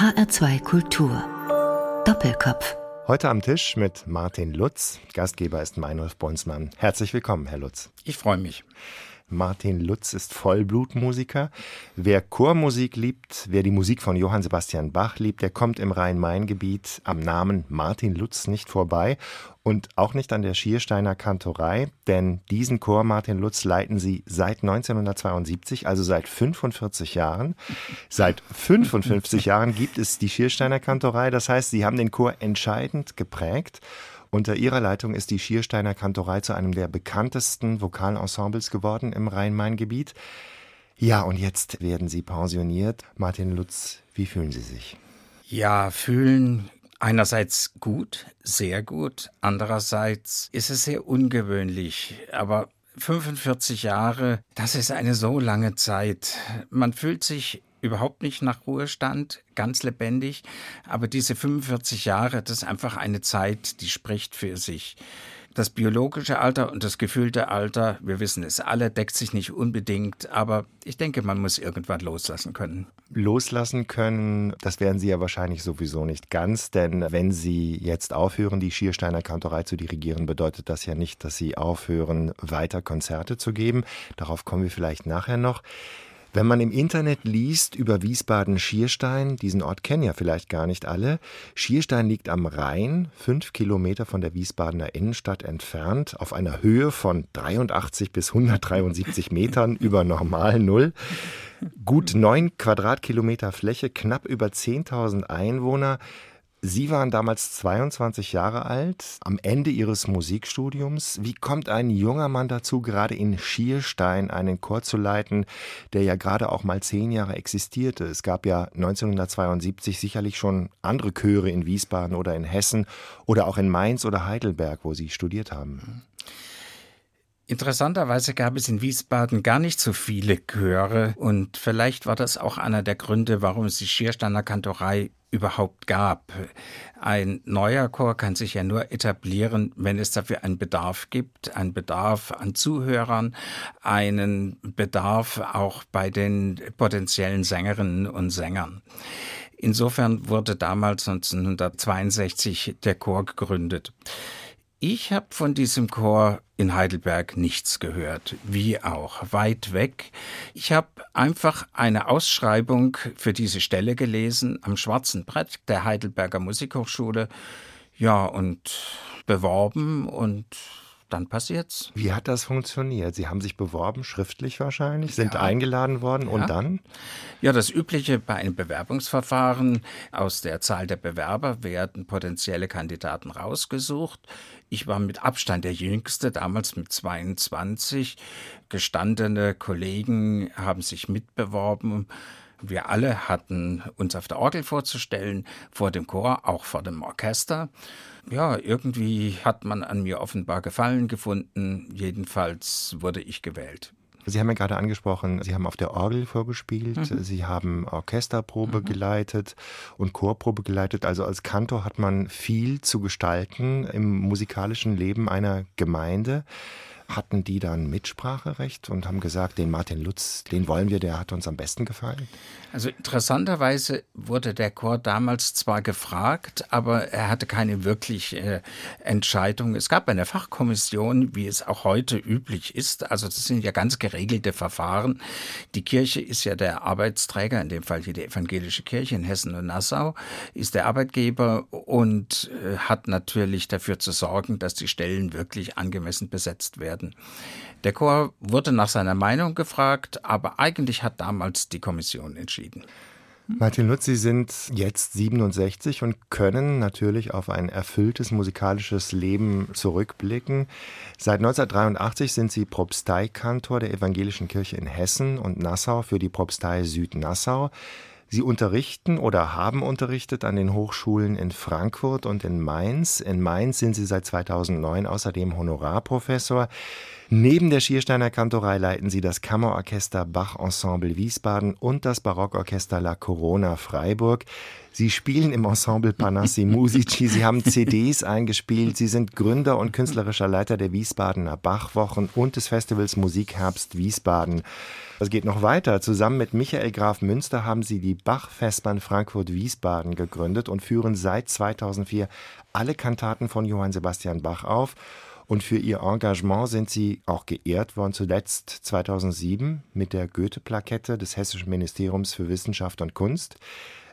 HR2 Kultur. Doppelkopf. Heute am Tisch mit Martin Lutz. Gastgeber ist Meinolf Bonsmann. Herzlich willkommen, Herr Lutz. Ich freue mich. Martin Lutz ist Vollblutmusiker. Wer Chormusik liebt, wer die Musik von Johann Sebastian Bach liebt, der kommt im Rhein-Main-Gebiet am Namen Martin Lutz nicht vorbei und auch nicht an der Schiersteiner Kantorei, denn diesen Chor Martin Lutz leiten sie seit 1972, also seit 45 Jahren. Seit 55 Jahren gibt es die Schiersteiner Kantorei, das heißt, sie haben den Chor entscheidend geprägt unter ihrer Leitung ist die Schiersteiner Kantorei zu einem der bekanntesten Vokalensembles geworden im Rhein-Main-Gebiet. Ja, und jetzt werden Sie pensioniert. Martin Lutz, wie fühlen Sie sich? Ja, fühlen einerseits gut, sehr gut. Andererseits ist es sehr ungewöhnlich. Aber 45 Jahre, das ist eine so lange Zeit. Man fühlt sich überhaupt nicht nach Ruhestand, ganz lebendig. Aber diese 45 Jahre, das ist einfach eine Zeit, die spricht für sich. Das biologische Alter und das gefühlte Alter, wir wissen es alle, deckt sich nicht unbedingt, aber ich denke, man muss irgendwann loslassen können. Loslassen können, das werden Sie ja wahrscheinlich sowieso nicht ganz, denn wenn Sie jetzt aufhören, die Schiersteiner Kantorei zu dirigieren, bedeutet das ja nicht, dass Sie aufhören, weiter Konzerte zu geben. Darauf kommen wir vielleicht nachher noch. Wenn man im Internet liest über Wiesbaden-Schierstein, diesen Ort kennen ja vielleicht gar nicht alle. Schierstein liegt am Rhein, fünf Kilometer von der Wiesbadener Innenstadt entfernt, auf einer Höhe von 83 bis 173 Metern über Normal Null. Gut neun Quadratkilometer Fläche, knapp über 10.000 Einwohner. Sie waren damals 22 Jahre alt, am Ende Ihres Musikstudiums. Wie kommt ein junger Mann dazu, gerade in Schierstein einen Chor zu leiten, der ja gerade auch mal zehn Jahre existierte? Es gab ja 1972 sicherlich schon andere Chöre in Wiesbaden oder in Hessen oder auch in Mainz oder Heidelberg, wo Sie studiert haben. Interessanterweise gab es in Wiesbaden gar nicht so viele Chöre und vielleicht war das auch einer der Gründe, warum es die Schiersteiner Kantorei überhaupt gab. Ein neuer Chor kann sich ja nur etablieren, wenn es dafür einen Bedarf gibt, einen Bedarf an Zuhörern, einen Bedarf auch bei den potenziellen Sängerinnen und Sängern. Insofern wurde damals 1962 der Chor gegründet. Ich habe von diesem Chor in Heidelberg nichts gehört, wie auch, weit weg. Ich habe einfach eine Ausschreibung für diese Stelle gelesen am schwarzen Brett der Heidelberger Musikhochschule. Ja, und beworben und dann passiert's. Wie hat das funktioniert? Sie haben sich beworben, schriftlich wahrscheinlich, sind ja. eingeladen worden ja. und dann? Ja, das Übliche bei einem Bewerbungsverfahren. Aus der Zahl der Bewerber werden potenzielle Kandidaten rausgesucht. Ich war mit Abstand der Jüngste, damals mit 22. Gestandene Kollegen haben sich mitbeworben. Wir alle hatten uns auf der Orgel vorzustellen, vor dem Chor, auch vor dem Orchester. Ja, irgendwie hat man an mir offenbar Gefallen gefunden. Jedenfalls wurde ich gewählt. Sie haben ja gerade angesprochen, Sie haben auf der Orgel vorgespielt, mhm. Sie haben Orchesterprobe mhm. geleitet und Chorprobe geleitet. Also als Kantor hat man viel zu gestalten im musikalischen Leben einer Gemeinde. Hatten die dann Mitspracherecht und haben gesagt, den Martin Lutz, den wollen wir, der hat uns am besten gefallen? Also interessanterweise wurde der Chor damals zwar gefragt, aber er hatte keine wirkliche äh, Entscheidung. Es gab eine Fachkommission, wie es auch heute üblich ist. Also das sind ja ganz geregelte Verfahren. Die Kirche ist ja der Arbeitsträger, in dem Fall hier die evangelische Kirche in Hessen und Nassau, ist der Arbeitgeber und äh, hat natürlich dafür zu sorgen, dass die Stellen wirklich angemessen besetzt werden werden. Der Chor wurde nach seiner Meinung gefragt, aber eigentlich hat damals die Kommission entschieden. Martin Lutz, Sie sind jetzt 67 und können natürlich auf ein erfülltes musikalisches Leben zurückblicken. Seit 1983 sind Sie Propsteikantor der Evangelischen Kirche in Hessen und Nassau für die Propstei Südnassau. Sie unterrichten oder haben unterrichtet an den Hochschulen in Frankfurt und in Mainz. In Mainz sind Sie seit 2009 außerdem Honorarprofessor. Neben der Schiersteiner Kantorei leiten Sie das Kammerorchester Bach Ensemble Wiesbaden und das Barockorchester La Corona Freiburg. Sie spielen im Ensemble Panassi Musici, Sie haben CDs eingespielt, Sie sind Gründer und künstlerischer Leiter der Wiesbadener Bachwochen und des Festivals Musikherbst Wiesbaden. Das geht noch weiter. Zusammen mit Michael Graf Münster haben Sie die Bach-Festbahn Frankfurt-Wiesbaden gegründet und führen seit 2004 alle Kantaten von Johann Sebastian Bach auf. Und für ihr Engagement sind sie auch geehrt worden, zuletzt 2007 mit der Goethe-Plakette des Hessischen Ministeriums für Wissenschaft und Kunst.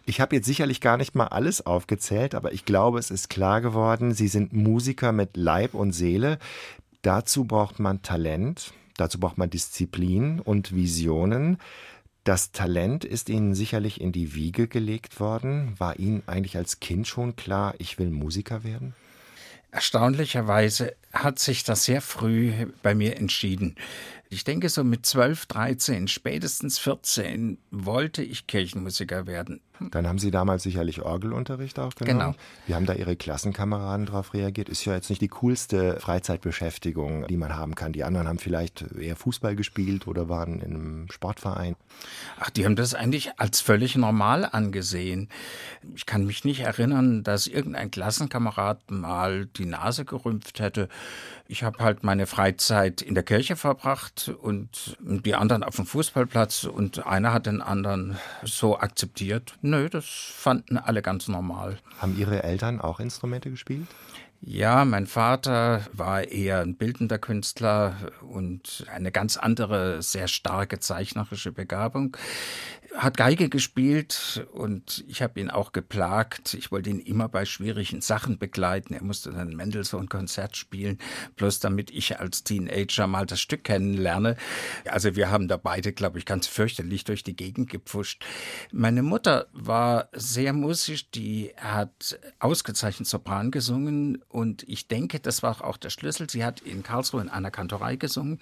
Ich habe jetzt sicherlich gar nicht mal alles aufgezählt, aber ich glaube, es ist klar geworden, Sie sind Musiker mit Leib und Seele. Dazu braucht man Talent, dazu braucht man Disziplin und Visionen. Das Talent ist Ihnen sicherlich in die Wiege gelegt worden. War Ihnen eigentlich als Kind schon klar, ich will Musiker werden? Erstaunlicherweise hat sich das sehr früh bei mir entschieden. Ich denke, so mit 12, 13, spätestens 14 wollte ich Kirchenmusiker werden. Dann haben Sie damals sicherlich Orgelunterricht auch genommen. Genau. Wie haben da Ihre Klassenkameraden darauf reagiert? Ist ja jetzt nicht die coolste Freizeitbeschäftigung, die man haben kann. Die anderen haben vielleicht eher Fußball gespielt oder waren in einem Sportverein. Ach, die haben das eigentlich als völlig normal angesehen. Ich kann mich nicht erinnern, dass irgendein Klassenkamerad mal die Nase gerümpft hätte. Ich habe halt meine Freizeit in der Kirche verbracht und die anderen auf dem Fußballplatz und einer hat den anderen so akzeptiert. Nö, das fanden alle ganz normal. Haben Ihre Eltern auch Instrumente gespielt? Ja, mein Vater war eher ein bildender Künstler und eine ganz andere, sehr starke zeichnerische Begabung hat Geige gespielt und ich habe ihn auch geplagt. Ich wollte ihn immer bei schwierigen Sachen begleiten. Er musste dann Mendelssohn-Konzert spielen, bloß damit ich als Teenager mal das Stück kennenlerne. Also wir haben da beide, glaube ich, ganz fürchterlich durch die Gegend gepfuscht. Meine Mutter war sehr musisch, die hat ausgezeichnet Sopran gesungen und ich denke, das war auch der Schlüssel. Sie hat in Karlsruhe in einer Kantorei gesungen,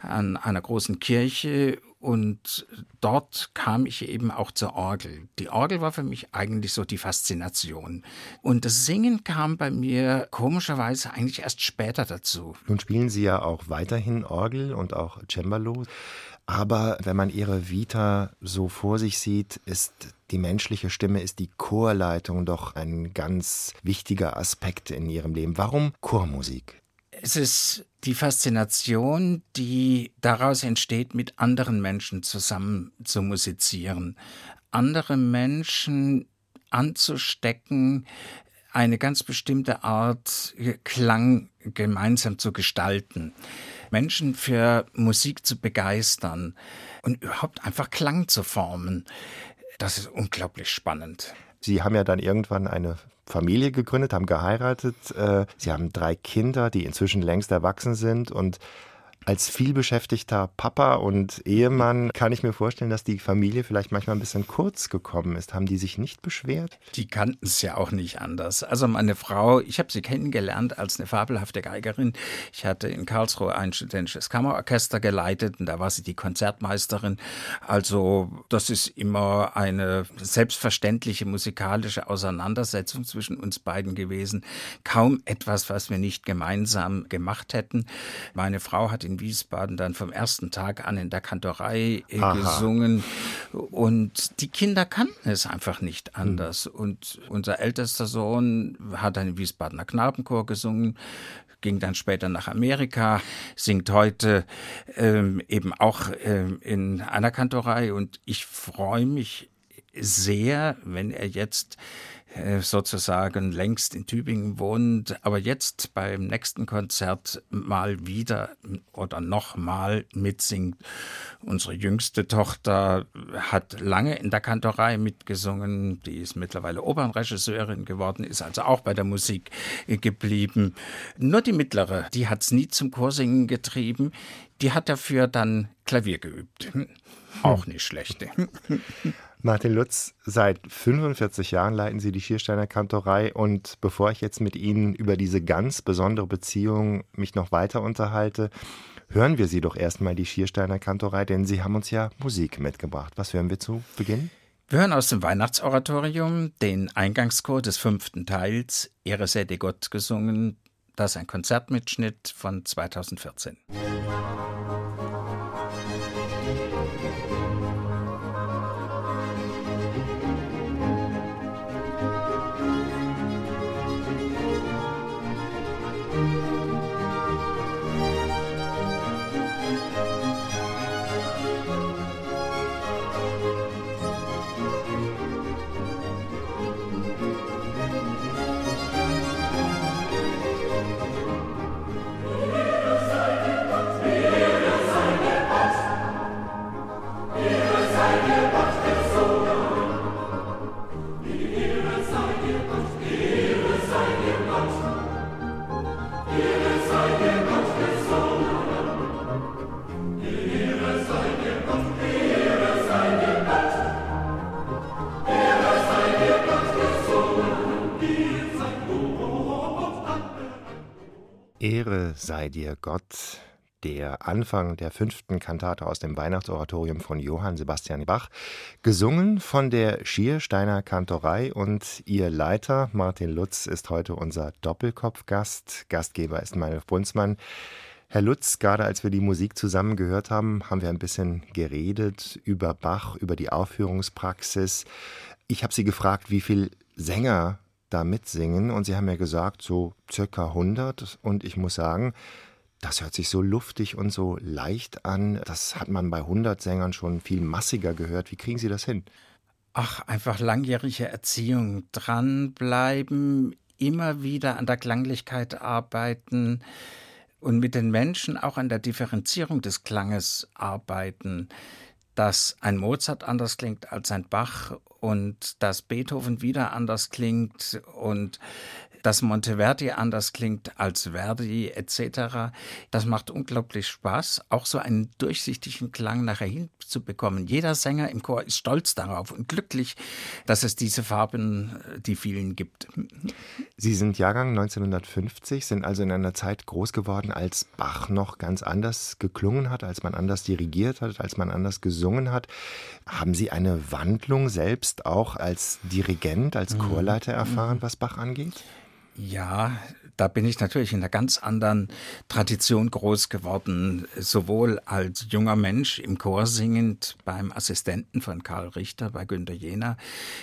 an einer großen Kirche und dort kam ich eben auch zur Orgel. Die Orgel war für mich eigentlich so die Faszination. Und das Singen kam bei mir komischerweise eigentlich erst später dazu. Nun spielen Sie ja auch weiterhin Orgel und auch Cembalo. Aber wenn man Ihre Vita so vor sich sieht, ist die menschliche Stimme, ist die Chorleitung doch ein ganz wichtiger Aspekt in Ihrem Leben. Warum Chormusik? Es ist die Faszination, die daraus entsteht, mit anderen Menschen zusammen zu musizieren, andere Menschen anzustecken, eine ganz bestimmte Art Klang gemeinsam zu gestalten, Menschen für Musik zu begeistern und überhaupt einfach Klang zu formen. Das ist unglaublich spannend. Sie haben ja dann irgendwann eine Familie gegründet, haben geheiratet. Äh, sie haben drei Kinder, die inzwischen längst erwachsen sind und als vielbeschäftigter Papa und Ehemann kann ich mir vorstellen, dass die Familie vielleicht manchmal ein bisschen kurz gekommen ist. Haben die sich nicht beschwert? Die kannten es ja auch nicht anders. Also meine Frau, ich habe sie kennengelernt als eine fabelhafte Geigerin. Ich hatte in Karlsruhe ein studentisches Kammerorchester geleitet und da war sie die Konzertmeisterin. Also das ist immer eine selbstverständliche musikalische Auseinandersetzung zwischen uns beiden gewesen. Kaum etwas, was wir nicht gemeinsam gemacht hätten. Meine Frau hat in Wiesbaden dann vom ersten Tag an in der Kantorei äh, gesungen. Und die Kinder kannten es einfach nicht hm. anders. Mhm. Und unser ältester Sohn hat dann im Wiesbadener Knabenchor gesungen ging dann später nach Amerika, singt heute ähm, eben auch ähm, in einer Kantorei und ich freue mich sehr, wenn er jetzt äh, sozusagen längst in Tübingen wohnt, aber jetzt beim nächsten Konzert mal wieder oder nochmal mitsingt. Unsere jüngste Tochter hat lange in der Kantorei mitgesungen, die ist mittlerweile Opernregisseurin geworden, ist also auch bei der Musik geblieben. Nur die mittlere, die hat es nie zum Chorsingen getrieben, die hat dafür dann Klavier geübt. Auch nicht schlecht. Martin Lutz, seit 45 Jahren leiten Sie die Schiersteiner Kantorei und bevor ich jetzt mit Ihnen über diese ganz besondere Beziehung mich noch weiter unterhalte, hören wir Sie doch erstmal die Schiersteiner Kantorei, denn Sie haben uns ja Musik mitgebracht. Was hören wir zu Beginn? Wir hören aus dem Weihnachtsoratorium den Eingangschor des fünften Teils, Ehre sei dir Gott gesungen. Das ist ein Konzertmitschnitt von 2014. Musik sei dir, Gott, der Anfang der fünften Kantate aus dem Weihnachtsoratorium von Johann Sebastian Bach, gesungen von der Schiersteiner Kantorei und ihr Leiter Martin Lutz ist heute unser Doppelkopfgast. Gastgeber ist Meinolf Bunzmann. Herr Lutz, gerade als wir die Musik zusammen gehört haben, haben wir ein bisschen geredet über Bach, über die Aufführungspraxis. Ich habe Sie gefragt, wie viele Sänger da mitsingen und Sie haben mir gesagt, so circa 100 und ich muss sagen, das hört sich so luftig und so leicht an. Das hat man bei 100 Sängern schon viel massiger gehört. Wie kriegen Sie das hin? Ach, einfach langjährige Erziehung. Dranbleiben, immer wieder an der Klanglichkeit arbeiten und mit den Menschen auch an der Differenzierung des Klanges arbeiten. Dass ein Mozart anders klingt als ein Bach und dass Beethoven wieder anders klingt und dass Monteverdi anders klingt als Verdi etc. Das macht unglaublich Spaß, auch so einen durchsichtigen Klang nachher hinzubekommen. Jeder Sänger im Chor ist stolz darauf und glücklich, dass es diese Farben, äh, die vielen gibt. Sie sind Jahrgang 1950, sind also in einer Zeit groß geworden, als Bach noch ganz anders geklungen hat, als man anders dirigiert hat, als man anders gesungen hat. Haben Sie eine Wandlung selbst auch als Dirigent, als mhm. Chorleiter erfahren, was Bach angeht? Ja, da bin ich natürlich in einer ganz anderen Tradition groß geworden, sowohl als junger Mensch im Chor singend beim Assistenten von Karl Richter bei Günter Jena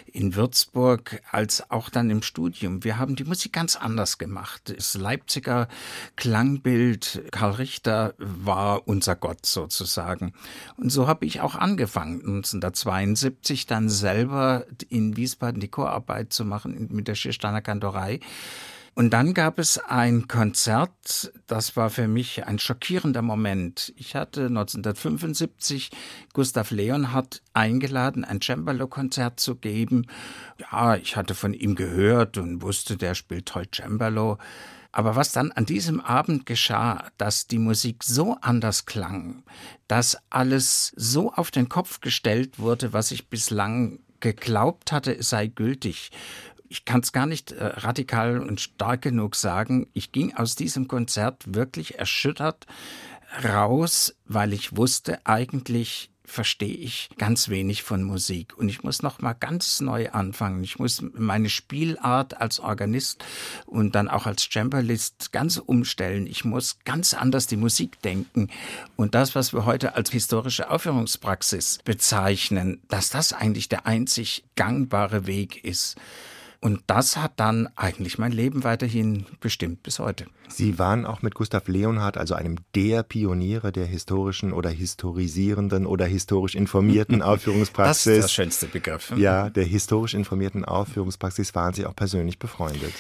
in Würzburg, als auch dann im Studium. Wir haben die Musik ganz anders gemacht. Das Leipziger Klangbild, Karl Richter war unser Gott sozusagen. Und so habe ich auch angefangen, 1972 dann selber in Wiesbaden die Chorarbeit zu machen mit der Schiersteiner Kantorei. Und dann gab es ein Konzert, das war für mich ein schockierender Moment. Ich hatte 1975 Gustav Leonhardt eingeladen, ein Cembalo-Konzert zu geben. Ja, ich hatte von ihm gehört und wusste, der spielt toll Cembalo. Aber was dann an diesem Abend geschah, dass die Musik so anders klang, dass alles so auf den Kopf gestellt wurde, was ich bislang geglaubt hatte, es sei gültig ich kann es gar nicht äh, radikal und stark genug sagen. Ich ging aus diesem Konzert wirklich erschüttert raus, weil ich wusste, eigentlich verstehe ich ganz wenig von Musik und ich muss noch mal ganz neu anfangen. Ich muss meine Spielart als Organist und dann auch als Cembalist ganz umstellen. Ich muss ganz anders die Musik denken und das, was wir heute als historische Aufführungspraxis bezeichnen, dass das eigentlich der einzig gangbare Weg ist. Und das hat dann eigentlich mein Leben weiterhin bestimmt bis heute. Sie waren auch mit Gustav Leonhardt, also einem der Pioniere der historischen oder historisierenden oder historisch informierten Aufführungspraxis. Das ist der schönste Begriff. Ja, der historisch informierten Aufführungspraxis waren Sie auch persönlich befreundet.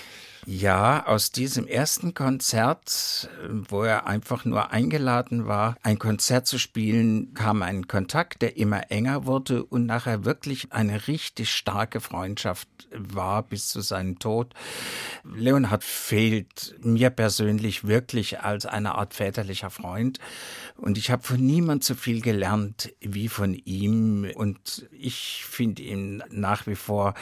Ja, aus diesem ersten Konzert, wo er einfach nur eingeladen war, ein Konzert zu spielen, kam ein Kontakt, der immer enger wurde und nachher wirklich eine richtig starke Freundschaft war bis zu seinem Tod. Leonhard fehlt mir persönlich wirklich als eine Art väterlicher Freund und ich habe von niemand so viel gelernt wie von ihm und ich finde ihn nach wie vor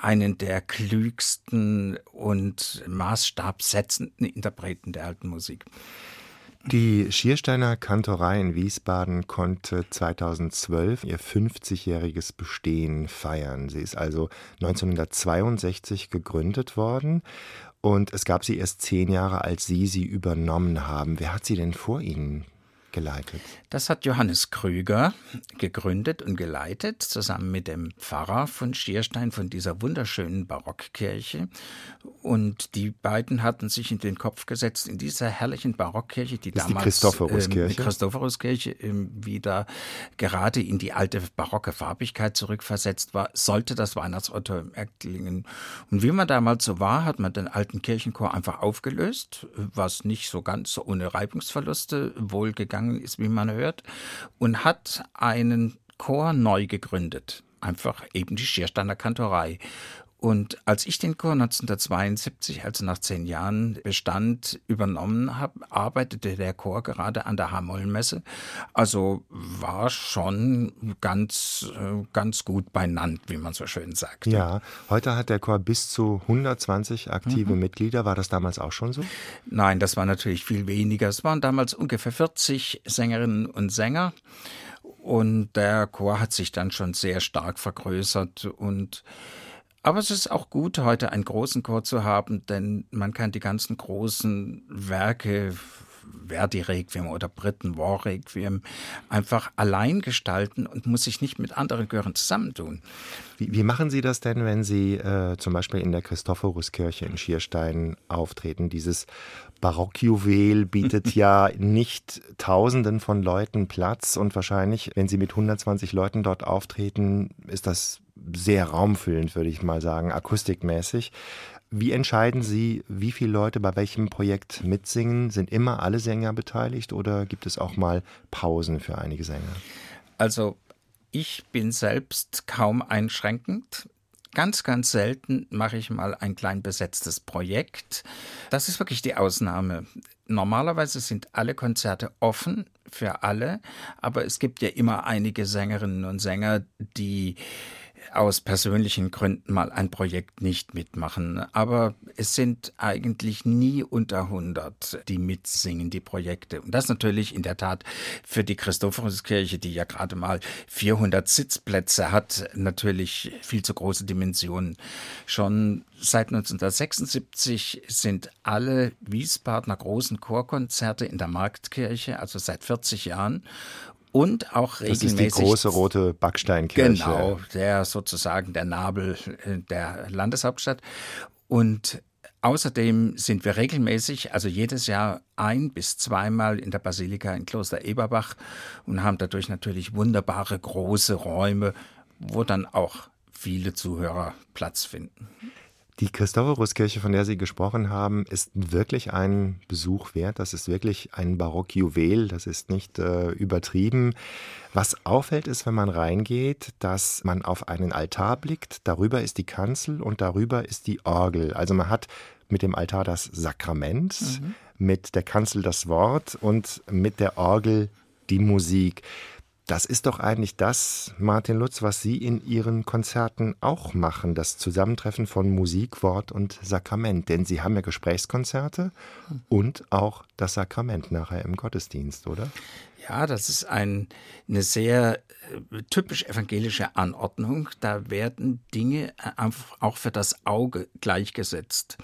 einen der klügsten und maßstabsetzenden Interpreten der alten Musik. Die Schiersteiner Kantorei in Wiesbaden konnte 2012 ihr 50-jähriges Bestehen feiern. Sie ist also 1962 gegründet worden und es gab sie erst zehn Jahre, als Sie sie übernommen haben. Wer hat sie denn vor Ihnen geleitet? Das hat Johannes Krüger gegründet und geleitet, zusammen mit dem Pfarrer von Schierstein von dieser wunderschönen Barockkirche. Und die beiden hatten sich in den Kopf gesetzt, in dieser herrlichen Barockkirche, die das damals die Christophoruskirche. Ähm, Christophoruskirche ähm, wieder gerade in die alte barocke Farbigkeit zurückversetzt war, sollte das Weihnachtsauto erklingen. Und wie man damals so war, hat man den alten Kirchenchor einfach aufgelöst, was nicht so ganz ohne Reibungsverluste wohl gegangen ist, wie man hört, und hat einen Chor neu gegründet. Einfach eben die Schiersteiner Kantorei. Und als ich den Chor 1972, also nach zehn Jahren Bestand übernommen habe, arbeitete der Chor gerade an der Hamollmesse. Also war schon ganz, äh, ganz gut beinannt, wie man so schön sagt. Ja, heute hat der Chor bis zu 120 aktive mhm. Mitglieder. War das damals auch schon so? Nein, das war natürlich viel weniger. Es waren damals ungefähr 40 Sängerinnen und Sänger. Und der Chor hat sich dann schon sehr stark vergrößert und aber es ist auch gut, heute einen großen Chor zu haben, denn man kann die ganzen großen Werke Verdi-Requiem oder Britten-War-Requiem einfach allein gestalten und muss sich nicht mit anderen Chören zusammentun. Wie, wie, machen Sie das denn, wenn Sie äh, zum Beispiel in der Christophoruskirche in Schierstein auftreten? Dieses Barockjuwel bietet ja nicht Tausenden von Leuten Platz und wahrscheinlich, wenn Sie mit 120 Leuten dort auftreten, ist das sehr raumfüllend, würde ich mal sagen, akustikmäßig. Wie entscheiden Sie, wie viele Leute bei welchem Projekt mitsingen? Sind immer alle Sänger beteiligt oder gibt es auch mal Pausen für einige Sänger? Also ich bin selbst kaum einschränkend. Ganz, ganz selten mache ich mal ein klein besetztes Projekt. Das ist wirklich die Ausnahme. Normalerweise sind alle Konzerte offen für alle, aber es gibt ja immer einige Sängerinnen und Sänger, die aus persönlichen Gründen mal ein Projekt nicht mitmachen. Aber es sind eigentlich nie unter 100, die mitsingen, die Projekte. Und das natürlich in der Tat für die Christophoruskirche, die ja gerade mal 400 Sitzplätze hat, natürlich viel zu große Dimensionen. Schon seit 1976 sind alle Wiesbadener großen Chorkonzerte in der Marktkirche, also seit 40 Jahren und auch regelmäßig. Das ist die große rote Backsteinkirche. Genau, der sozusagen der Nabel äh, der Landeshauptstadt. Und Außerdem sind wir regelmäßig, also jedes Jahr ein bis zweimal in der Basilika in Kloster Eberbach und haben dadurch natürlich wunderbare große Räume, wo dann auch viele Zuhörer Platz finden. Die Christophoruskirche, von der Sie gesprochen haben, ist wirklich ein Besuch wert. Das ist wirklich ein Barockjuwel. Das ist nicht äh, übertrieben. Was auffällt, ist, wenn man reingeht, dass man auf einen Altar blickt. Darüber ist die Kanzel und darüber ist die Orgel. Also man hat mit dem Altar das Sakrament, mhm. mit der Kanzel das Wort und mit der Orgel die Musik. Das ist doch eigentlich das, Martin Lutz, was Sie in Ihren Konzerten auch machen, das Zusammentreffen von Musik, Wort und Sakrament. Denn Sie haben ja Gesprächskonzerte und auch das Sakrament nachher im Gottesdienst, oder? Ja, das ist ein, eine sehr äh, typisch evangelische Anordnung. Da werden Dinge äh, auch für das Auge gleichgesetzt.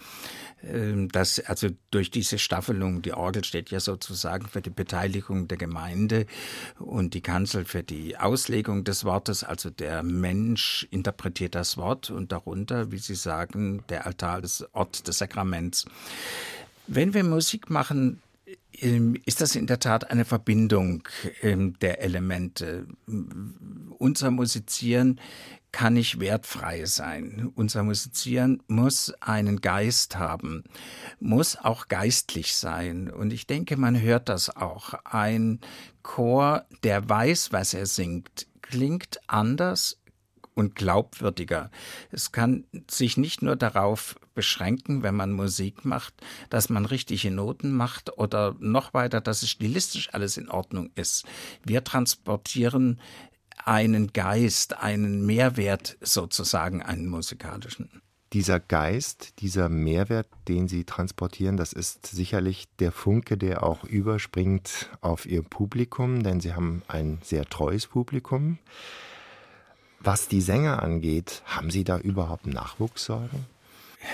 Ähm, das, also durch diese Staffelung, die Orgel steht ja sozusagen für die Beteiligung der Gemeinde und die Kanzel für die Auslegung des Wortes, also der Mensch interpretiert das Wort und darunter, wie Sie sagen, der Altar, des Ort des Sakraments. Wenn wir Musik machen, ist das in der Tat eine Verbindung ähm, der Elemente. Unser Musizieren kann nicht wertfrei sein. Unser Musizieren muss einen Geist haben, muss auch geistlich sein. Und ich denke, man hört das auch. Ein Chor, der weiß, was er singt, klingt anders und glaubwürdiger. Es kann sich nicht nur darauf beschränken, wenn man Musik macht, dass man richtige Noten macht oder noch weiter, dass es stilistisch alles in Ordnung ist. Wir transportieren einen Geist, einen Mehrwert sozusagen, einen musikalischen. Dieser Geist, dieser Mehrwert, den Sie transportieren, das ist sicherlich der Funke, der auch überspringt auf Ihr Publikum, denn Sie haben ein sehr treues Publikum. Was die Sänger angeht, haben Sie da überhaupt Nachwuchssorgen?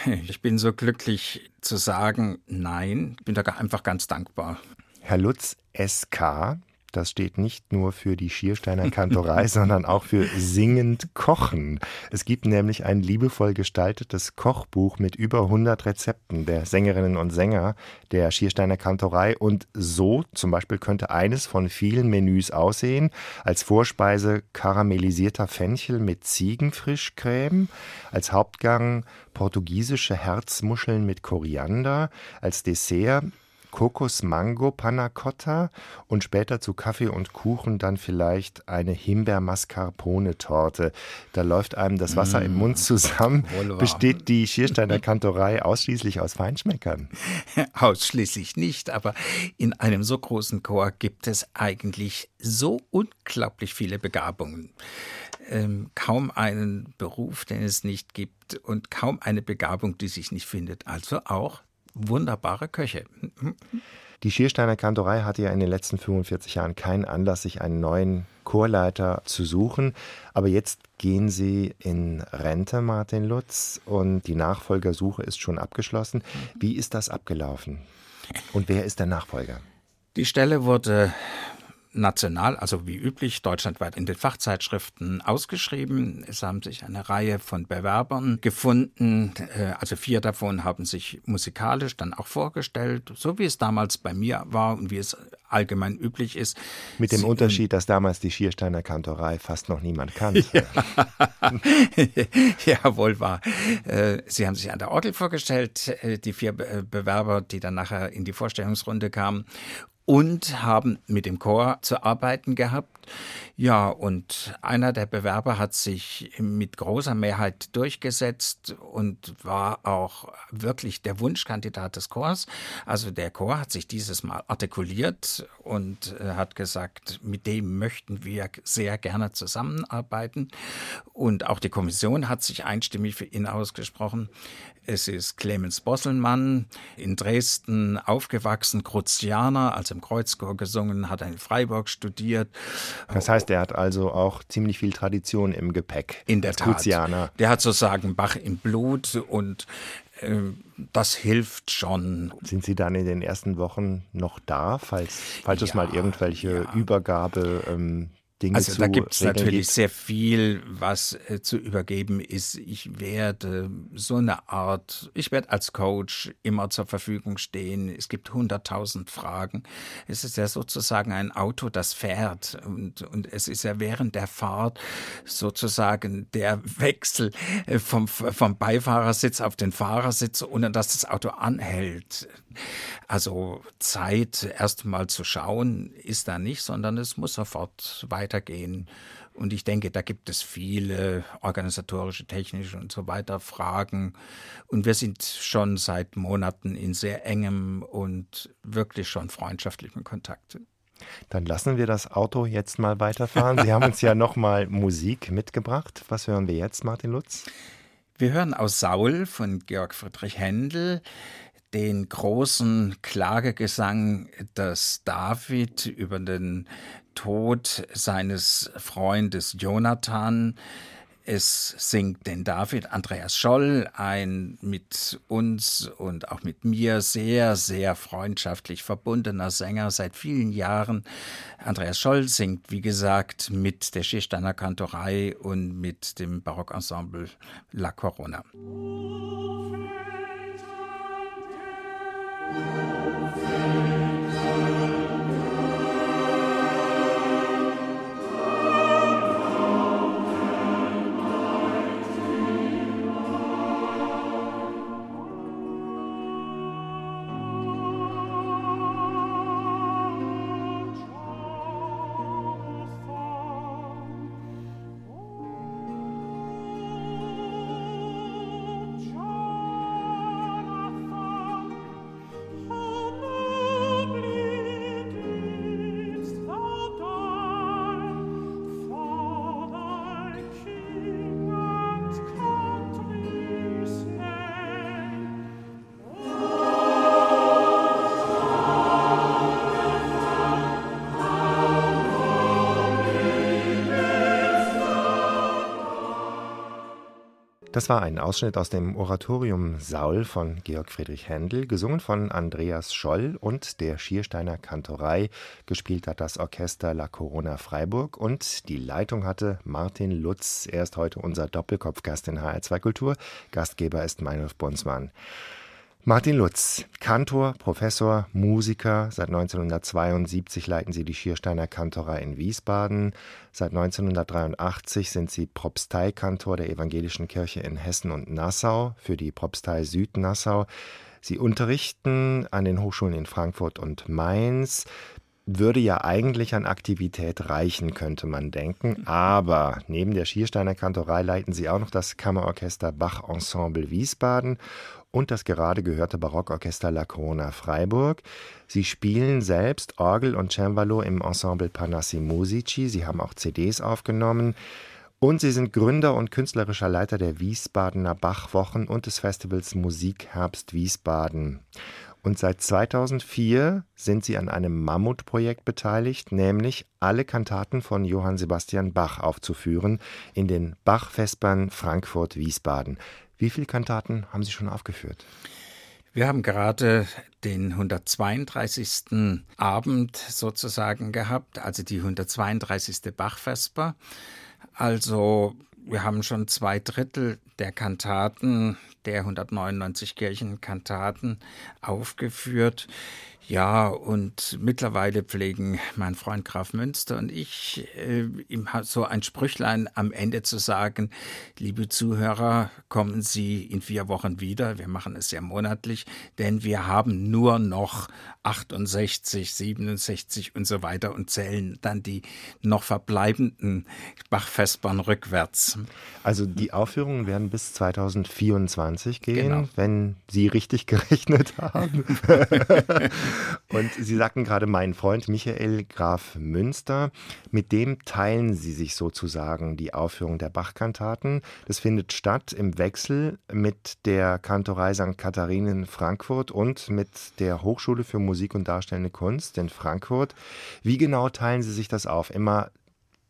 Ich bin so glücklich zu sagen, nein, ich bin da einfach ganz dankbar. Herr Lutz, SK, das steht nicht nur für die Schiersteiner Kantorei, sondern auch für singend kochen. Es gibt nämlich ein liebevoll gestaltetes Kochbuch mit über 100 Rezepten der Sängerinnen und Sänger der Schiersteiner Kantorei. Und so zum Beispiel könnte eines von vielen Menüs aussehen. Als Vorspeise karamellisierter Fenchel mit Ziegenfrischcreme. Als Hauptgang portugiesische Herzmuscheln mit Koriander. Als Dessert Kokos-Mango-Panna-Cotta und später zu Kaffee und Kuchen dann vielleicht eine Himbeer-Mascarpone-Torte. Da läuft einem das Wasser mmh, im Mund zusammen. Besteht die Schiersteiner Kantorei ausschließlich aus Feinschmeckern? Ausschließlich nicht, aber in einem so großen Chor gibt es eigentlich so unglaublich viele Begabungen. Ähm, kaum einen Beruf, den es nicht gibt und kaum eine Begabung, die sich nicht findet. Also auch wunderbare Köche. Die Schiersteiner Kantorei hatte ja in den letzten 45 Jahren keinen Anlass, sich einen neuen Chorleiter zu suchen. Aber jetzt gehen Sie in Rente, Martin Lutz, und die Nachfolgersuche ist schon abgeschlossen. Wie ist das abgelaufen? Und wer ist der Nachfolger? Die Stelle wurde national, also wie üblich, deutschlandweit in den Fachzeitschriften ausgeschrieben. Es haben sich eine Reihe von Bewerbern gefunden. Äh, also vier davon haben sich musikalisch dann auch vorgestellt, so wie es damals bei mir war und wie es allgemein üblich ist. Mit dem Sie, Unterschied, dass damals die Schiersteiner Kantorei fast noch niemand kannte. Ja. Jawohl war. Äh, Sie haben sich an der Orgel vorgestellt, äh, die vier Bewerber, die dann nachher in die Vorstellungsrunde kamen und haben mit dem Chor zu arbeiten gehabt. Ja, und einer der Bewerber hat sich mit großer Mehrheit durchgesetzt und war auch wirklich der Wunschkandidat des Chors. Also der Chor hat sich dieses Mal artikuliert und äh, hat gesagt, mit dem möchten wir sehr gerne zusammenarbeiten. Und auch die Kommission hat sich einstimmig für ihn ausgesprochen. Es ist Clemens Bosselmann, in Dresden aufgewachsen, Kruzianer, also im Kreuzchor gesungen, hat in Freiburg studiert. Das heißt, er hat also auch ziemlich viel Tradition im Gepäck. In der Tat. Kruzianer. Der hat sozusagen Bach im Blut und äh, das hilft schon. Sind Sie dann in den ersten Wochen noch da, falls, falls ja, es mal irgendwelche ja. Übergabe ähm, Dinge also zu da gibt es natürlich gibt. sehr viel, was äh, zu übergeben ist. Ich werde so eine Art, ich werde als Coach immer zur Verfügung stehen. Es gibt hunderttausend Fragen. Es ist ja sozusagen ein Auto, das fährt und, und es ist ja während der Fahrt sozusagen der Wechsel äh, vom, vom Beifahrersitz auf den Fahrersitz, ohne dass das Auto anhält. Also Zeit erst mal zu schauen ist da nicht, sondern es muss sofort weitergehen. Und ich denke, da gibt es viele organisatorische, technische und so weiter Fragen. Und wir sind schon seit Monaten in sehr engem und wirklich schon freundschaftlichem Kontakt. Dann lassen wir das Auto jetzt mal weiterfahren. Sie haben uns ja noch mal Musik mitgebracht. Was hören wir jetzt, Martin Lutz? Wir hören aus Saul von Georg Friedrich Händel den großen Klagegesang des David über den Tod seines Freundes Jonathan. Es singt den David Andreas Scholl, ein mit uns und auch mit mir sehr, sehr freundschaftlich verbundener Sänger seit vielen Jahren. Andreas Scholl singt, wie gesagt, mit der Schiersteiner Kantorei und mit dem Barockensemble La Corona. Oh, Das war ein Ausschnitt aus dem Oratorium Saul von Georg Friedrich Händel, gesungen von Andreas Scholl und der Schiersteiner Kantorei. Gespielt hat das Orchester La Corona Freiburg und die Leitung hatte Martin Lutz. Er ist heute unser Doppelkopfgast in HR2 Kultur. Gastgeber ist Meinolf Bonsmann. Martin Lutz, Kantor, Professor, Musiker. Seit 1972 leiten Sie die Schiersteiner Kantorei in Wiesbaden. Seit 1983 sind Sie Propsteikantor der Evangelischen Kirche in Hessen und Nassau für die Propstei Südnassau. Sie unterrichten an den Hochschulen in Frankfurt und Mainz würde ja eigentlich an Aktivität reichen, könnte man denken. Aber neben der Schiersteiner Kantorei leiten Sie auch noch das Kammerorchester Bach Ensemble Wiesbaden und das gerade gehörte Barockorchester La Corona Freiburg. Sie spielen selbst Orgel und Cembalo im Ensemble Panassi Musici. Sie haben auch CDs aufgenommen. Und sie sind Gründer und künstlerischer Leiter der Wiesbadener Bachwochen und des Festivals Musikherbst Wiesbaden. Und seit 2004 sind sie an einem Mammutprojekt beteiligt, nämlich alle Kantaten von Johann Sebastian Bach aufzuführen in den Bach-Vespern Frankfurt-Wiesbaden. Wie viele Kantaten haben Sie schon aufgeführt? Wir haben gerade den 132. Abend sozusagen gehabt, also die 132. Bachvesper. Also wir haben schon zwei Drittel der Kantaten, der 199 Kirchenkantaten aufgeführt. Ja, und mittlerweile pflegen mein Freund Graf Münster und ich äh, ihm so ein Sprüchlein am Ende zu sagen, liebe Zuhörer, kommen Sie in vier Wochen wieder, wir machen es ja monatlich, denn wir haben nur noch 68, 67 und so weiter und zählen dann die noch verbleibenden Bachfestbahn rückwärts. Also die Aufführungen werden bis 2024 gehen, genau. wenn Sie richtig gerechnet haben. Und Sie sagten gerade meinen Freund Michael Graf Münster, mit dem teilen Sie sich sozusagen die Aufführung der Bachkantaten. Das findet statt im Wechsel mit der Kantorei St. Katharinen Frankfurt und mit der Hochschule für Musik und Darstellende Kunst in Frankfurt. Wie genau teilen Sie sich das auf? Immer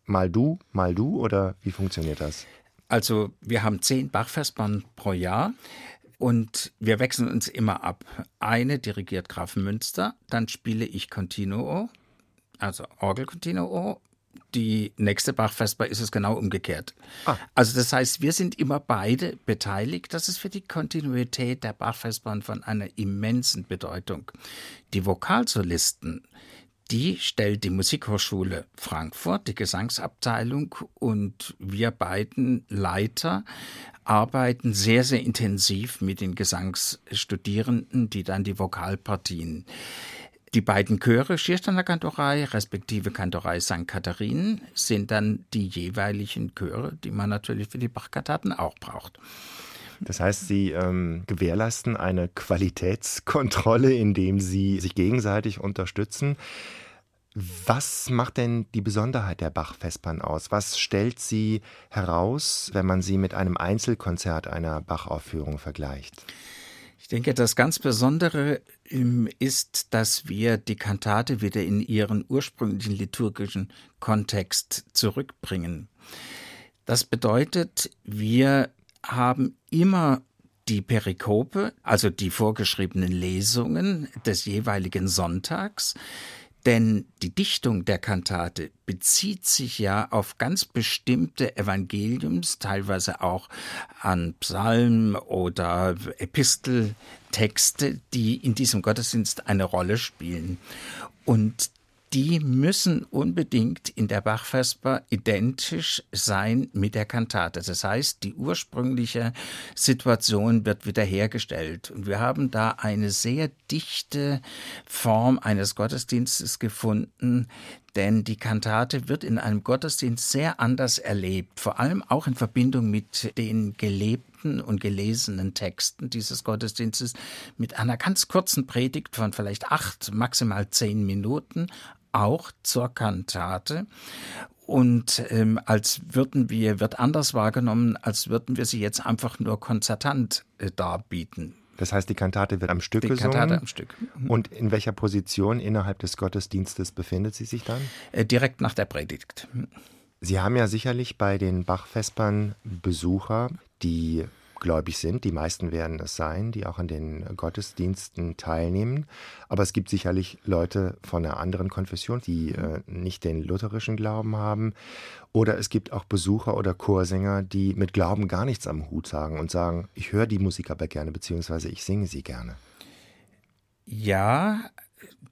mal du, mal du oder wie funktioniert das? Also wir haben zehn Bachfestbahnen pro Jahr. Und wir wechseln uns immer ab. Eine dirigiert Graf Münster, dann spiele ich Continuo, also Orgel Continuo. Die nächste Bachvesper ist es genau umgekehrt. Ah. Also das heißt, wir sind immer beide beteiligt. Das ist für die Kontinuität der Bachvespern von einer immensen Bedeutung. Die Vokalsolisten, die stellt die Musikhochschule Frankfurt, die Gesangsabteilung und wir beiden Leiter arbeiten sehr, sehr intensiv mit den Gesangsstudierenden, die dann die Vokalpartien die beiden Chöre Schiersteiner Kantorei respektive Kantorei St. Katharinen sind dann die jeweiligen Chöre, die man natürlich für die Bachkantaten auch braucht. Das heißt, Sie ähm, gewährleisten eine Qualitätskontrolle, indem Sie sich gegenseitig unterstützen. Was macht denn die Besonderheit der Bach-Vespern aus? Was stellt sie heraus, wenn man sie mit einem Einzelkonzert einer Bach-Aufführung vergleicht? Ich denke, das ganz Besondere ähm, ist, dass wir die Kantate wieder in ihren ursprünglichen liturgischen Kontext zurückbringen. Das bedeutet, wir haben immer die Perikope, also die vorgeschriebenen Lesungen des jeweiligen Sonntags, denn die Dichtung der Kantate bezieht sich ja auf ganz bestimmte Evangeliums, teilweise auch an Psalmen oder Episteltexte, die in diesem Gottesdienst eine Rolle spielen. Und die müssen unbedingt in der Bachvesper identisch sein mit der Kantate. Das heißt, die ursprüngliche Situation wird wiederhergestellt. Und wir haben da eine sehr dichte Form eines Gottesdienstes gefunden, denn die Kantate wird in einem Gottesdienst sehr anders erlebt, vor allem auch in Verbindung mit den gelebten und gelesenen Texten dieses Gottesdienstes, mit einer ganz kurzen Predigt von vielleicht acht, maximal zehn Minuten, auch zur Kantate und ähm, als würden wir, wird anders wahrgenommen, als würden wir sie jetzt einfach nur konzertant äh, darbieten. Das heißt, die Kantate wird am Stück die gesungen. Kantate am Stück. Mhm. Und in welcher Position innerhalb des Gottesdienstes befindet sie sich dann? Äh, direkt nach der Predigt. Sie haben ja sicherlich bei den Bachvespern Besucher, die gläubig sind. Die meisten werden es sein, die auch an den Gottesdiensten teilnehmen. Aber es gibt sicherlich Leute von einer anderen Konfession, die äh, nicht den lutherischen Glauben haben. Oder es gibt auch Besucher oder Chorsänger, die mit Glauben gar nichts am Hut sagen und sagen, ich höre die Musik aber gerne, beziehungsweise ich singe sie gerne. Ja,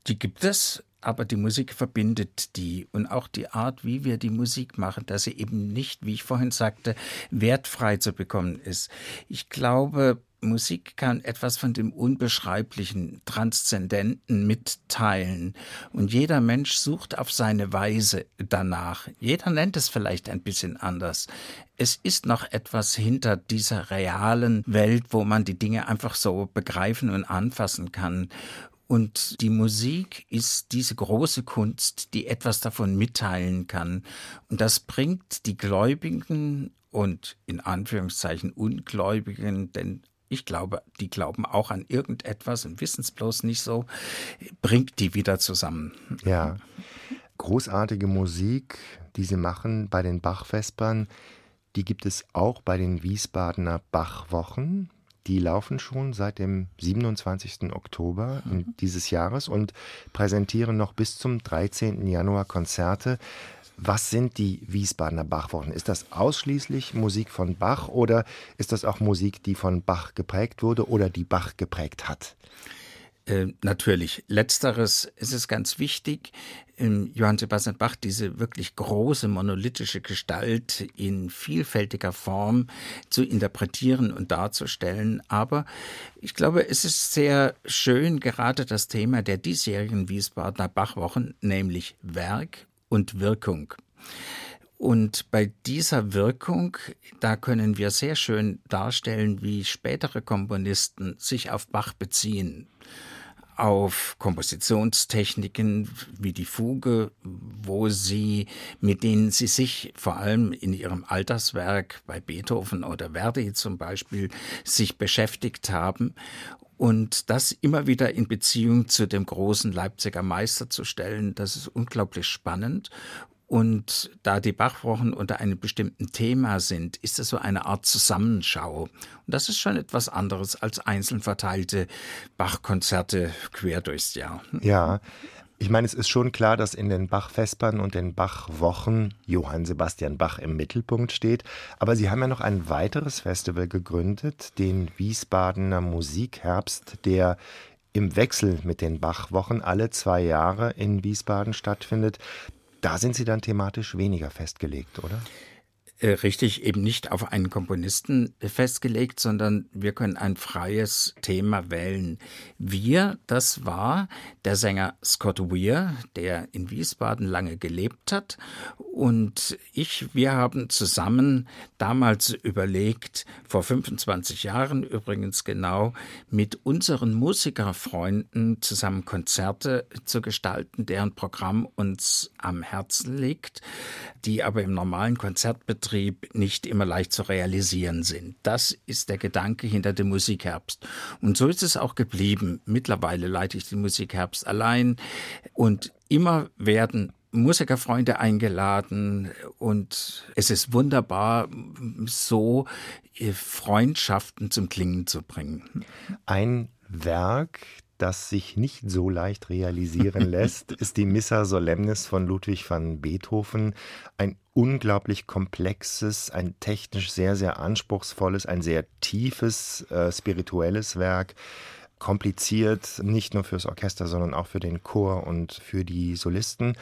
die gibt es. Aber die Musik verbindet die und auch die Art, wie wir die Musik machen, dass sie eben nicht, wie ich vorhin sagte, wertfrei zu bekommen ist. Ich glaube, Musik kann etwas von dem Unbeschreiblichen, Transzendenten mitteilen. Und jeder Mensch sucht auf seine Weise danach. Jeder nennt es vielleicht ein bisschen anders. Es ist noch etwas hinter dieser realen Welt, wo man die Dinge einfach so begreifen und anfassen kann. Und die Musik ist diese große Kunst, die etwas davon mitteilen kann. Und das bringt die Gläubigen und in Anführungszeichen Ungläubigen, denn ich glaube, die glauben auch an irgendetwas und wissen es bloß nicht so, bringt die wieder zusammen. Ja, großartige Musik, die sie machen bei den Bachvespern, die gibt es auch bei den Wiesbadener Bachwochen. Die laufen schon seit dem 27. Oktober mhm. dieses Jahres und präsentieren noch bis zum 13. Januar Konzerte. Was sind die Wiesbadener Bachwochen? Ist das ausschließlich Musik von Bach oder ist das auch Musik, die von Bach geprägt wurde oder die Bach geprägt hat? Äh, natürlich. Letzteres ist es ganz wichtig, Johann Sebastian Bach diese wirklich große monolithische Gestalt in vielfältiger Form zu interpretieren und darzustellen. Aber ich glaube, es ist sehr schön, gerade das Thema der diesjährigen Wiesbadener Bachwochen, nämlich Werk und Wirkung. Und bei dieser Wirkung, da können wir sehr schön darstellen, wie spätere Komponisten sich auf Bach beziehen auf Kompositionstechniken wie die Fuge, wo sie, mit denen sie sich vor allem in ihrem Alterswerk bei Beethoven oder Verdi zum Beispiel sich beschäftigt haben und das immer wieder in Beziehung zu dem großen Leipziger Meister zu stellen, das ist unglaublich spannend. Und da die Bachwochen unter einem bestimmten Thema sind, ist es so eine Art Zusammenschau. Und das ist schon etwas anderes als einzeln verteilte Bachkonzerte quer durchs Jahr. Ja. Ich meine, es ist schon klar, dass in den Bach-Vespern und den Bach-Wochen Johann Sebastian Bach im Mittelpunkt steht. Aber Sie haben ja noch ein weiteres Festival gegründet, den Wiesbadener Musikherbst, der im Wechsel mit den Bachwochen alle zwei Jahre in Wiesbaden stattfindet. Da sind Sie dann thematisch weniger festgelegt, oder? Äh, richtig eben nicht auf einen Komponisten festgelegt, sondern wir können ein freies Thema wählen. Wir, das war der Sänger Scott Weir, der in Wiesbaden lange gelebt hat. Und ich, wir haben zusammen damals überlegt, vor 25 Jahren übrigens genau, mit unseren Musikerfreunden zusammen Konzerte zu gestalten, deren Programm uns am Herzen liegt, die aber im normalen Konzertbetrieb Betrieb nicht immer leicht zu realisieren sind. Das ist der Gedanke hinter dem Musikherbst. Und so ist es auch geblieben. Mittlerweile leite ich den Musikherbst allein und immer werden Musikerfreunde eingeladen und es ist wunderbar, so Freundschaften zum Klingen zu bringen. Ein Werk, das sich nicht so leicht realisieren lässt, ist die Missa Solemnis von Ludwig van Beethoven. Ein unglaublich komplexes, ein technisch sehr, sehr anspruchsvolles, ein sehr tiefes, äh, spirituelles Werk. Kompliziert, nicht nur fürs Orchester, sondern auch für den Chor und für die Solisten.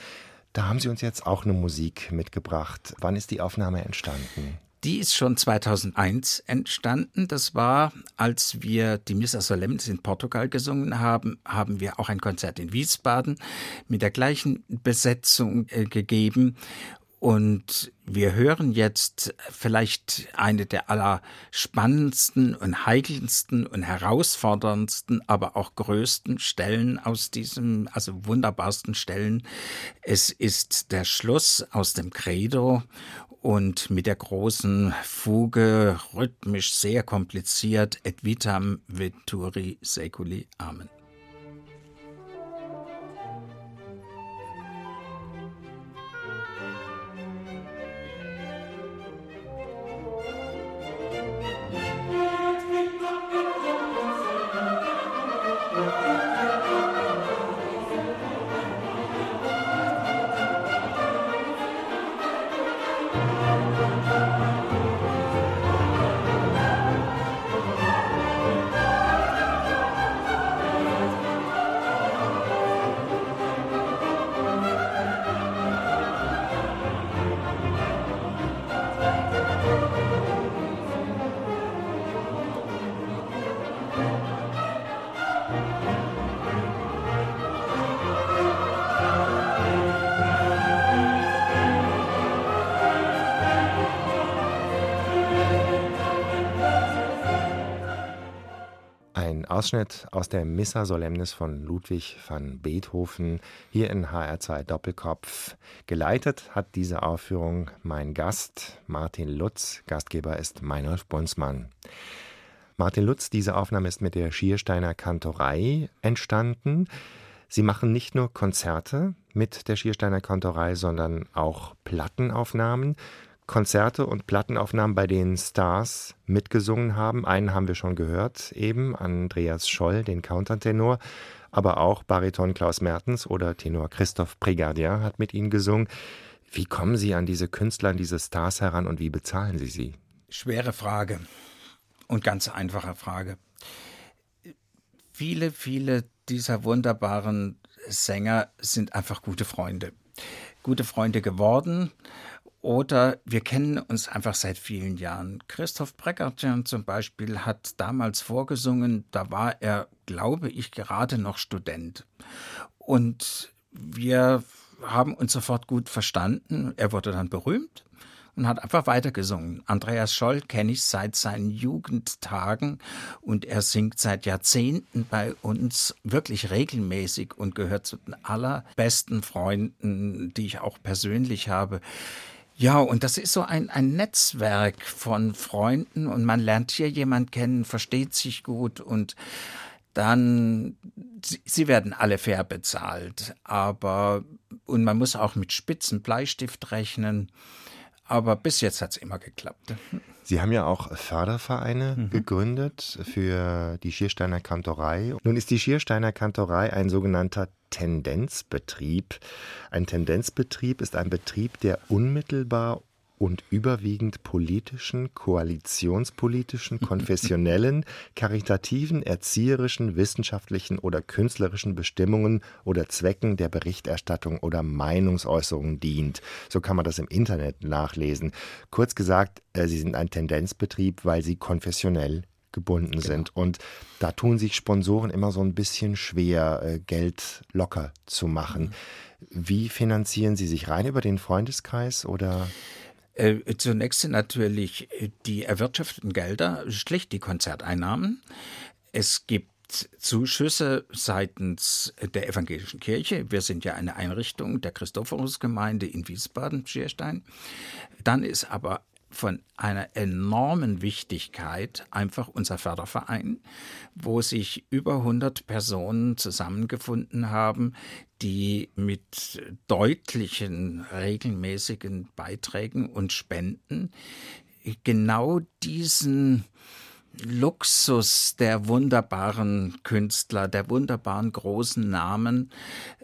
Da haben Sie uns jetzt auch eine Musik mitgebracht. Wann ist die Aufnahme entstanden? Die ist schon 2001 entstanden. Das war, als wir die Missa Solemnis in Portugal gesungen haben, haben wir auch ein Konzert in Wiesbaden mit der gleichen Besetzung äh, gegeben. Und wir hören jetzt vielleicht eine der allerspannendsten und heikelsten und herausforderndsten, aber auch größten Stellen aus diesem, also wunderbarsten Stellen. Es ist der Schluss aus dem Credo und mit der großen Fuge rhythmisch sehr kompliziert et vitam veturi seculi. Amen. Ausschnitt aus der Missa Solemnis von Ludwig van Beethoven hier in HR2 Doppelkopf. Geleitet hat diese Aufführung mein Gast Martin Lutz. Gastgeber ist Meinolf Bonsmann. Martin Lutz, diese Aufnahme ist mit der Schiersteiner Kantorei entstanden. Sie machen nicht nur Konzerte mit der Schiersteiner Kantorei, sondern auch Plattenaufnahmen. Konzerte und Plattenaufnahmen, bei denen Stars mitgesungen haben. Einen haben wir schon gehört, eben Andreas Scholl, den Countertenor, aber auch Bariton Klaus Mertens oder Tenor Christoph Brigadier hat mit ihnen gesungen. Wie kommen Sie an diese Künstler, an diese Stars heran und wie bezahlen Sie sie? Schwere Frage und ganz einfache Frage. Viele, viele dieser wunderbaren Sänger sind einfach gute Freunde. Gute Freunde geworden oder wir kennen uns einfach seit vielen Jahren. Christoph Breckertjan zum Beispiel hat damals vorgesungen, da war er, glaube ich, gerade noch Student. Und wir haben uns sofort gut verstanden. Er wurde dann berühmt und hat einfach weitergesungen. Andreas Scholl kenne ich seit seinen Jugendtagen und er singt seit Jahrzehnten bei uns wirklich regelmäßig und gehört zu den allerbesten Freunden, die ich auch persönlich habe. Ja, und das ist so ein, ein Netzwerk von Freunden und man lernt hier jemand kennen, versteht sich gut und dann, sie, sie werden alle fair bezahlt, aber, und man muss auch mit spitzen Bleistift rechnen, aber bis jetzt hat es immer geklappt. Sie haben ja auch Fördervereine mhm. gegründet für die Schiersteiner Kantorei. Nun ist die Schiersteiner Kantorei ein sogenannter Tendenzbetrieb. Ein Tendenzbetrieb ist ein Betrieb, der unmittelbar und überwiegend politischen, koalitionspolitischen, konfessionellen, karitativen, erzieherischen, wissenschaftlichen oder künstlerischen Bestimmungen oder Zwecken der Berichterstattung oder Meinungsäußerung dient. So kann man das im Internet nachlesen. Kurz gesagt, äh, sie sind ein Tendenzbetrieb, weil sie konfessionell gebunden genau. sind. Und da tun sich Sponsoren immer so ein bisschen schwer, äh, Geld locker zu machen. Mhm. Wie finanzieren Sie sich rein über den Freundeskreis oder? Äh, zunächst sind natürlich die erwirtschafteten Gelder schlicht die Konzerteinnahmen. Es gibt Zuschüsse seitens der evangelischen Kirche. Wir sind ja eine Einrichtung der Christophorusgemeinde in Wiesbaden-Schierstein. Dann ist aber von einer enormen Wichtigkeit einfach unser Förderverein, wo sich über 100 Personen zusammengefunden haben, die mit deutlichen regelmäßigen Beiträgen und Spenden genau diesen Luxus der wunderbaren Künstler, der wunderbaren großen Namen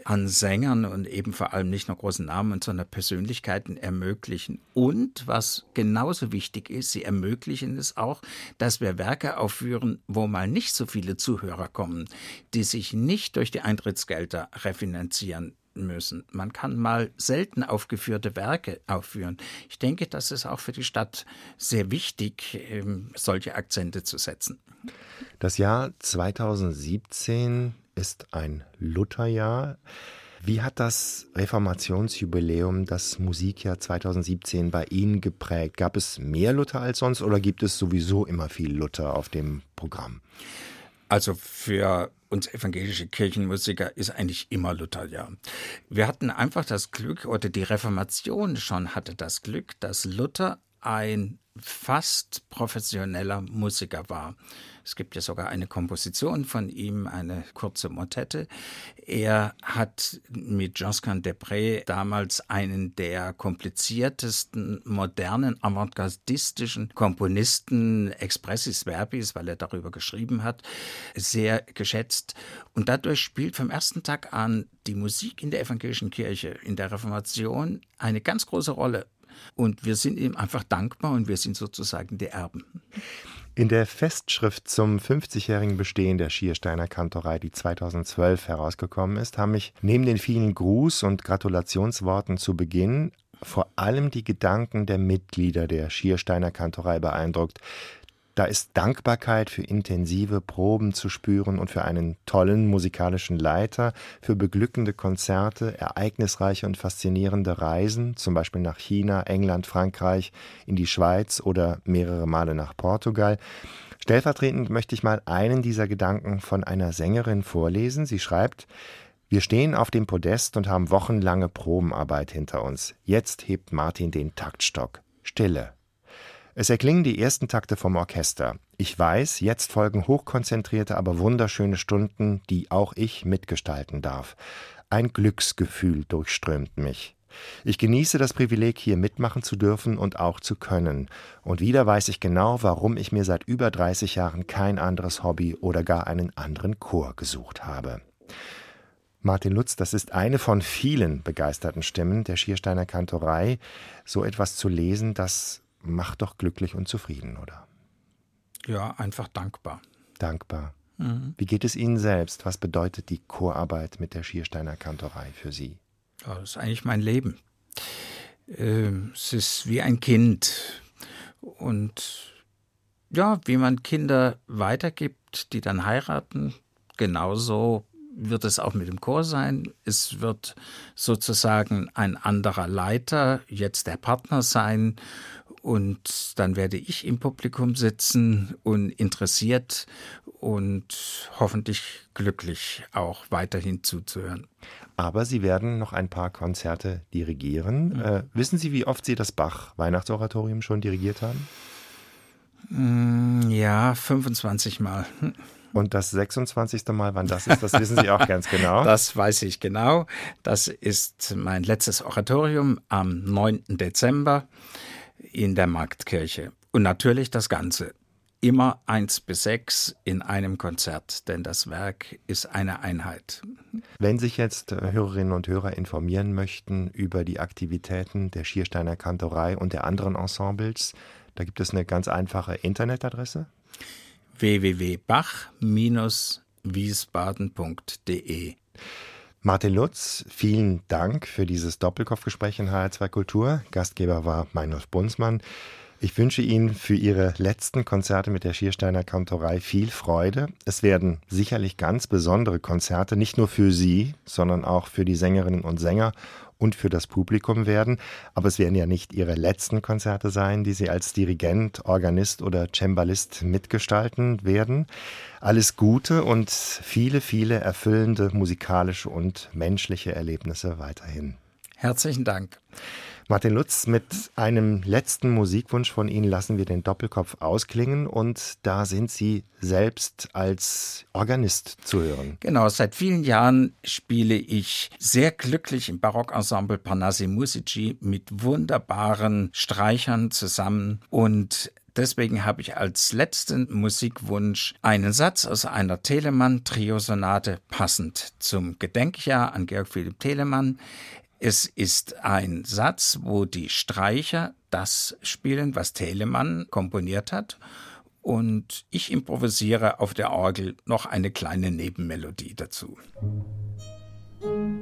an Sängern und eben vor allem nicht nur großen Namen, sondern Persönlichkeiten ermöglichen. Und was genauso wichtig ist, sie ermöglichen es auch, dass wir Werke aufführen, wo mal nicht so viele Zuhörer kommen, die sich nicht durch die Eintrittsgelder refinanzieren müssen. Man kann mal selten aufgeführte Werke aufführen. Ich denke, das ist auch für die Stadt sehr wichtig, ähm, solche Akzente zu setzen. Das Jahr 2017 ist ein Lutherjahr. Wie hat das Reformationsjubiläum das Musikjahr 2017 bei Ihnen geprägt? Gab es mehr Luther als sonst oder gibt es sowieso immer viel Luther auf dem Programm? Also für uns evangelische Kirchenmusiker ist eigentlich immer Luther, ja. Wir hatten einfach das Glück, oder die Reformation schon hatte das Glück, dass Luther ein fast professioneller Musiker war. Es gibt ja sogar eine Komposition von ihm, eine kurze Motette. Er hat mit Josquin Depré damals einen der kompliziertesten, modernen, avantgardistischen Komponisten, Expressis Verbis, weil er darüber geschrieben hat, sehr geschätzt. Und dadurch spielt vom ersten Tag an die Musik in der evangelischen Kirche, in der Reformation eine ganz große Rolle. Und wir sind ihm einfach dankbar und wir sind sozusagen die Erben. In der Festschrift zum 50-jährigen Bestehen der Schiersteiner Kantorei, die 2012 herausgekommen ist, haben mich neben den vielen Gruß- und Gratulationsworten zu Beginn vor allem die Gedanken der Mitglieder der Schiersteiner Kantorei beeindruckt, da ist Dankbarkeit für intensive Proben zu spüren und für einen tollen musikalischen Leiter, für beglückende Konzerte, ereignisreiche und faszinierende Reisen, zum Beispiel nach China, England, Frankreich, in die Schweiz oder mehrere Male nach Portugal. Stellvertretend möchte ich mal einen dieser Gedanken von einer Sängerin vorlesen. Sie schreibt, wir stehen auf dem Podest und haben wochenlange Probenarbeit hinter uns. Jetzt hebt Martin den Taktstock. Stille. Es erklingen die ersten Takte vom Orchester. Ich weiß, jetzt folgen hochkonzentrierte, aber wunderschöne Stunden, die auch ich mitgestalten darf. Ein Glücksgefühl durchströmt mich. Ich genieße das Privileg, hier mitmachen zu dürfen und auch zu können. Und wieder weiß ich genau, warum ich mir seit über 30 Jahren kein anderes Hobby oder gar einen anderen Chor gesucht habe. Martin Lutz, das ist eine von vielen begeisterten Stimmen der Schiersteiner Kantorei. So etwas zu lesen, das macht doch glücklich und zufrieden, oder? Ja, einfach dankbar. Dankbar. Mhm. Wie geht es Ihnen selbst? Was bedeutet die Chorarbeit mit der Schiersteiner Kantorei für Sie? Ja, das ist eigentlich mein Leben. Ähm, es ist wie ein Kind. Und ja, wie man Kinder weitergibt, die dann heiraten, genauso wird es auch mit dem Chor sein. Es wird sozusagen ein anderer Leiter, jetzt der Partner sein. Und dann werde ich im Publikum sitzen und interessiert und hoffentlich glücklich auch weiterhin zuzuhören. Aber Sie werden noch ein paar Konzerte dirigieren. Mhm. Äh, wissen Sie, wie oft Sie das Bach-Weihnachtsoratorium schon dirigiert haben? Mm, ja, 25 Mal. Und das 26. Mal, wann das ist, das wissen Sie auch ganz genau. Das weiß ich genau. Das ist mein letztes Oratorium am 9. Dezember in der Marktkirche. Und natürlich das Ganze. Immer eins bis sechs in einem Konzert, denn das Werk ist eine Einheit. Wenn sich jetzt äh, Hörerinnen und Hörer informieren möchten über die Aktivitäten der Schiersteiner Kantorei und der anderen Ensembles, da gibt es eine ganz einfache Internetadresse www.bach-wiesbaden.de. Martin Lutz, vielen Dank für dieses Doppelkopfgespräch in HR2 Kultur. Gastgeber war Meinolf Bunzmann. Ich wünsche Ihnen für Ihre letzten Konzerte mit der Schiersteiner Kantorei viel Freude. Es werden sicherlich ganz besondere Konzerte, nicht nur für Sie, sondern auch für die Sängerinnen und Sänger und für das Publikum werden. Aber es werden ja nicht Ihre letzten Konzerte sein, die Sie als Dirigent, Organist oder Cembalist mitgestalten werden. Alles Gute und viele, viele erfüllende musikalische und menschliche Erlebnisse weiterhin. Herzlichen Dank. Martin Lutz, mit einem letzten Musikwunsch von Ihnen lassen wir den Doppelkopf ausklingen und da sind Sie selbst als Organist zu hören. Genau, seit vielen Jahren spiele ich sehr glücklich im Barockensemble Parnassi Musici mit wunderbaren Streichern zusammen und Deswegen habe ich als letzten Musikwunsch einen Satz aus einer Telemann-Triosonate passend zum Gedenkjahr an Georg Philipp Telemann. Es ist ein Satz, wo die Streicher das spielen, was Telemann komponiert hat. Und ich improvisiere auf der Orgel noch eine kleine Nebenmelodie dazu. Musik